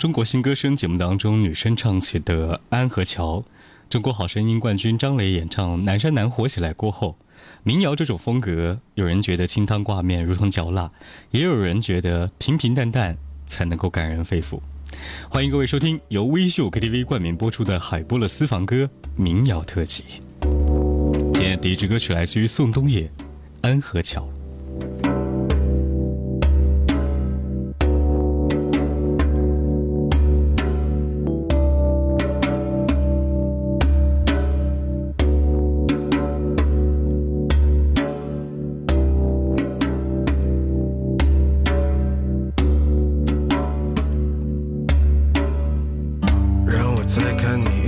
中国新歌声节目当中女生唱起的《安和桥》，中国好声音冠军张磊演唱《南山南》火起来过后，民谣这种风格，有人觉得清汤挂面如同嚼蜡，也有人觉得平平淡淡才能够感人肺腑。欢迎各位收听由微秀 KTV 冠名播出的海波的私房歌民谣特辑。今天第一支歌曲来自于宋冬野，《安和桥》。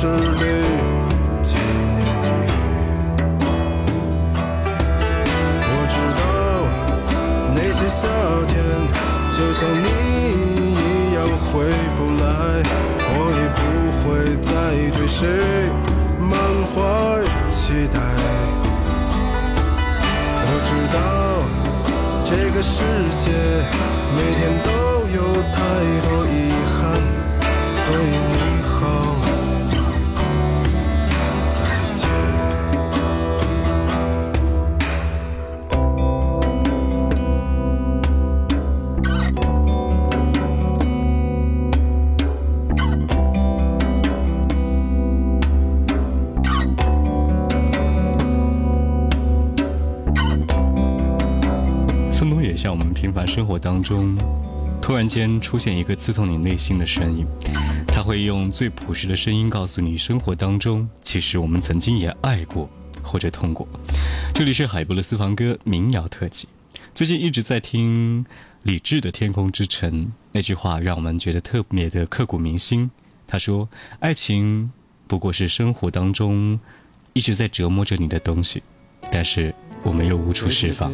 市里纪念你。我知道那些夏天就像你一样回不来，我也不会再对谁满怀期待。我知道这个世界当中，突然间出现一个刺痛你内心的声音，他会用最朴实的声音告诉你，生活当中其实我们曾经也爱过或者痛过。这里是海波的私房歌民谣特辑，最近一直在听李志的《天空之城》，那句话让我们觉得特别的刻骨铭心。他说：“爱情不过是生活当中一直在折磨着你的东西，但是。”我们又无处释放。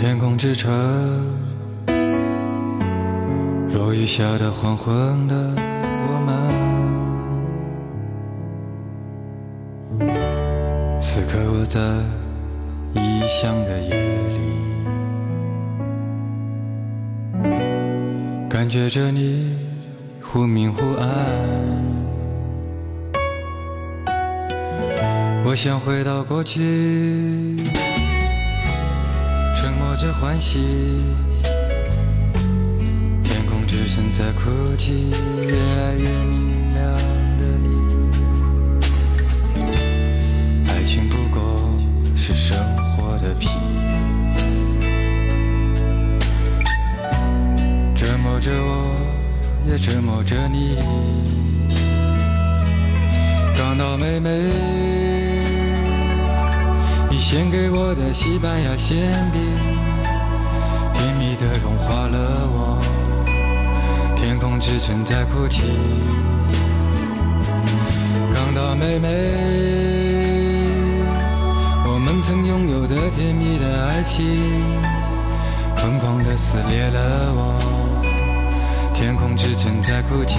天空之城，落雨下的黄昏的我们，此刻我在异乡的夜里，感觉着你忽明忽暗。我想回到过去，着欢喜。天空之城在哭泣，越来越明亮的你。爱情不过是生活的皮，折磨着我，也折磨着你。港岛妹妹。你献给我的西班牙馅饼，的融化了我。天空之城在哭泣，港岛妹妹，我们曾拥有的甜蜜的爱情，疯狂的撕裂了我。天空之城在哭泣。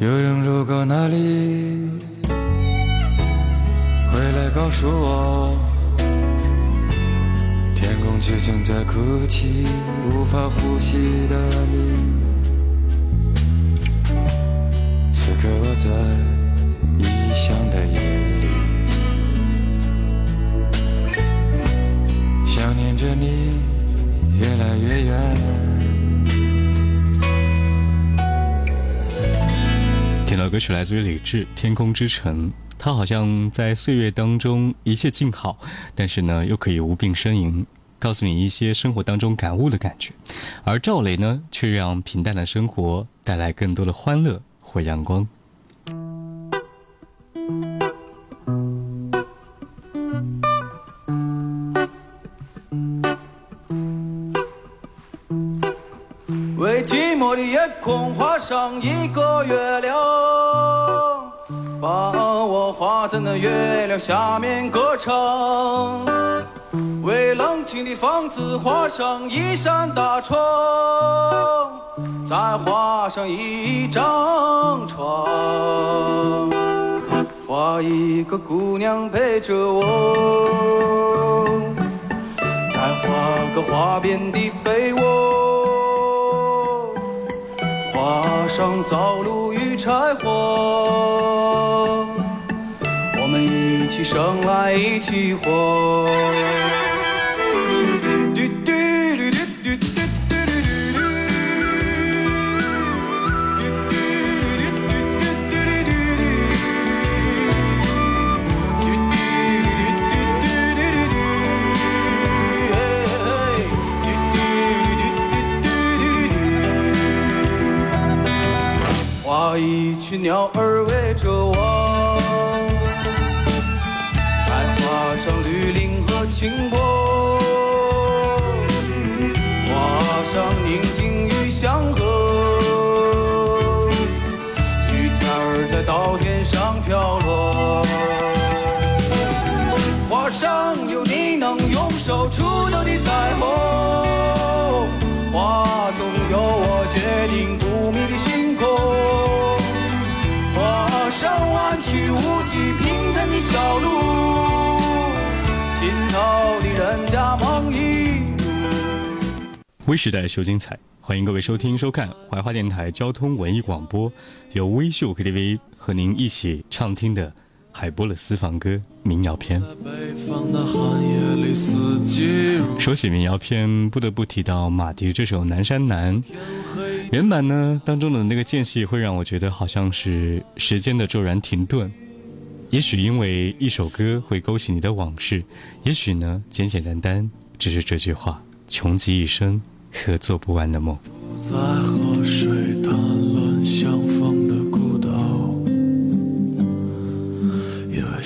有人路过那里，回来告诉我，天空之城在哭泣，无法呼吸的你。是来自于李志《天空之城》，他好像在岁月当中一切静好，但是呢，又可以无病呻吟，告诉你一些生活当中感悟的感觉。而赵雷呢，却让平淡的生活带来更多的欢乐或阳光。为寂寞的夜空画上一个月亮，把我画在那月亮下面歌唱。为冷清的房子画上一扇大窗，再画上一张床，画一个姑娘陪着我，再画个花边的被窝。上灶炉与柴火，我们一起生来一起活。手触到的彩虹，画中有我决定不灭的星空，画上弯曲无际平坦的小路，尽头的人家梦一微时代秀精彩，欢迎各位收听收看怀化电台交通文艺广播，由微秀 KTV 和您一起畅听的海波勒私房歌民谣篇。说起民谣篇，不得不提到马迪这首《南山南》。原版呢当中的那个间隙，会让我觉得好像是时间的骤然停顿。也许因为一首歌会勾起你的往事，也许呢简简单单只是这句话：穷极一生和做不完的梦。在河水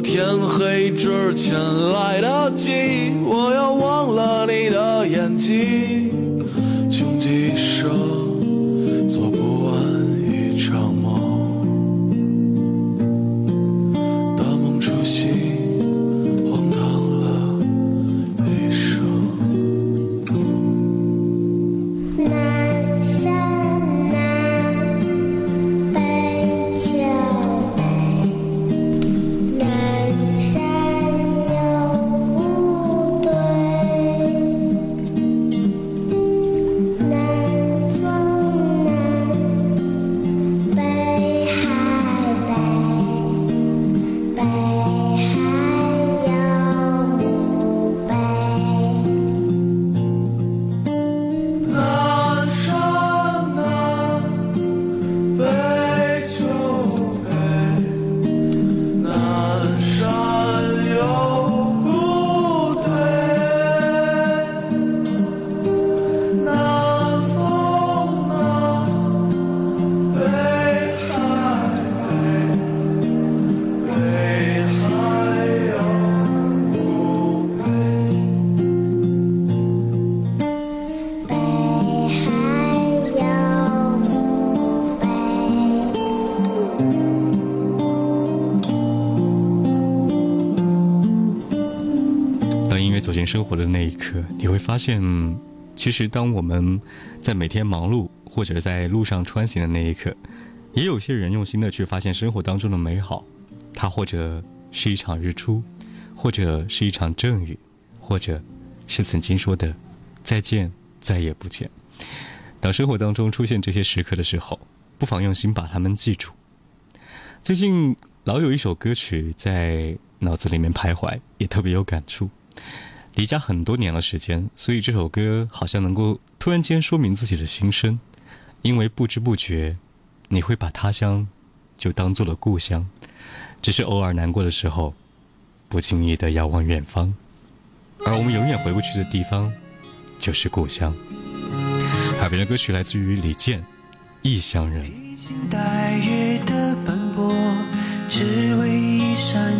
天黑之前来得及，我要忘了你的眼睛，生活的那一刻，你会发现，其实当我们在每天忙碌或者在路上穿行的那一刻，也有些人用心的去发现生活当中的美好。它或者是一场日出，或者是一场阵雨，或者是曾经说的再见，再也不见。当生活当中出现这些时刻的时候，不妨用心把它们记住。最近老有一首歌曲在脑子里面徘徊，也特别有感触。离家很多年了时间，所以这首歌好像能够突然间说明自己的心声。因为不知不觉，你会把他乡就当做了故乡，只是偶尔难过的时候，不经意的遥望远方，而我们永远回不去的地方，就是故乡。海边的歌曲来自于李健，《异乡人》。披星戴月的奔波，只为一扇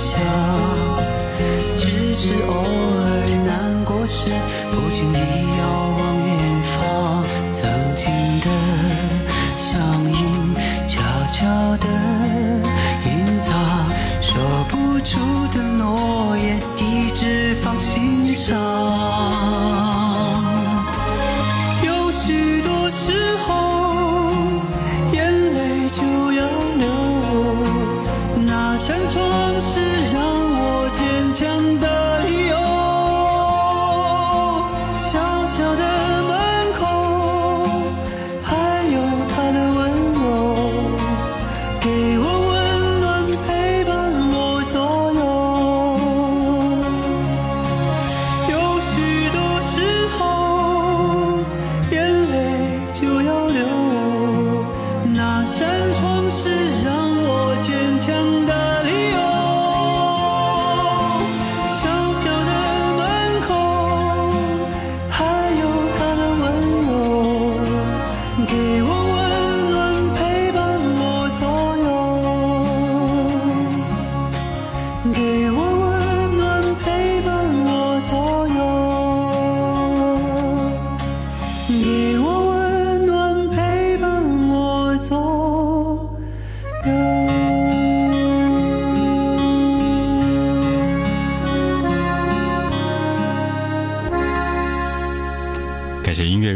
想。只是偶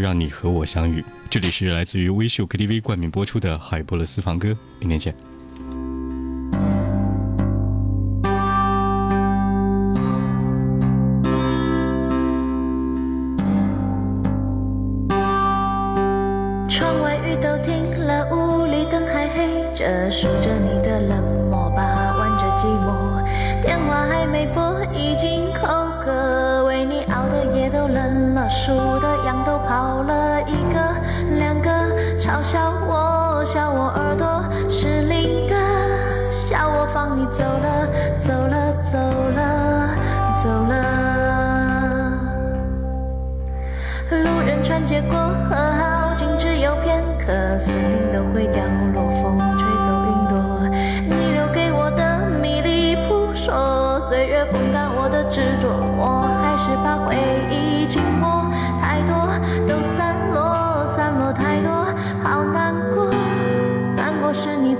让你和我相遇。这里是来自于微秀 KTV 冠名播出的海波的私房歌，明天见。都跑了一个两个嘲笑我笑我耳朵失灵的笑我放你走了走了走了走了。路人穿街过河好景只有片刻森林都会凋落风吹走云朵。你留给我的迷离扑朔岁月风干我的执着我还是把回忆紧握。是你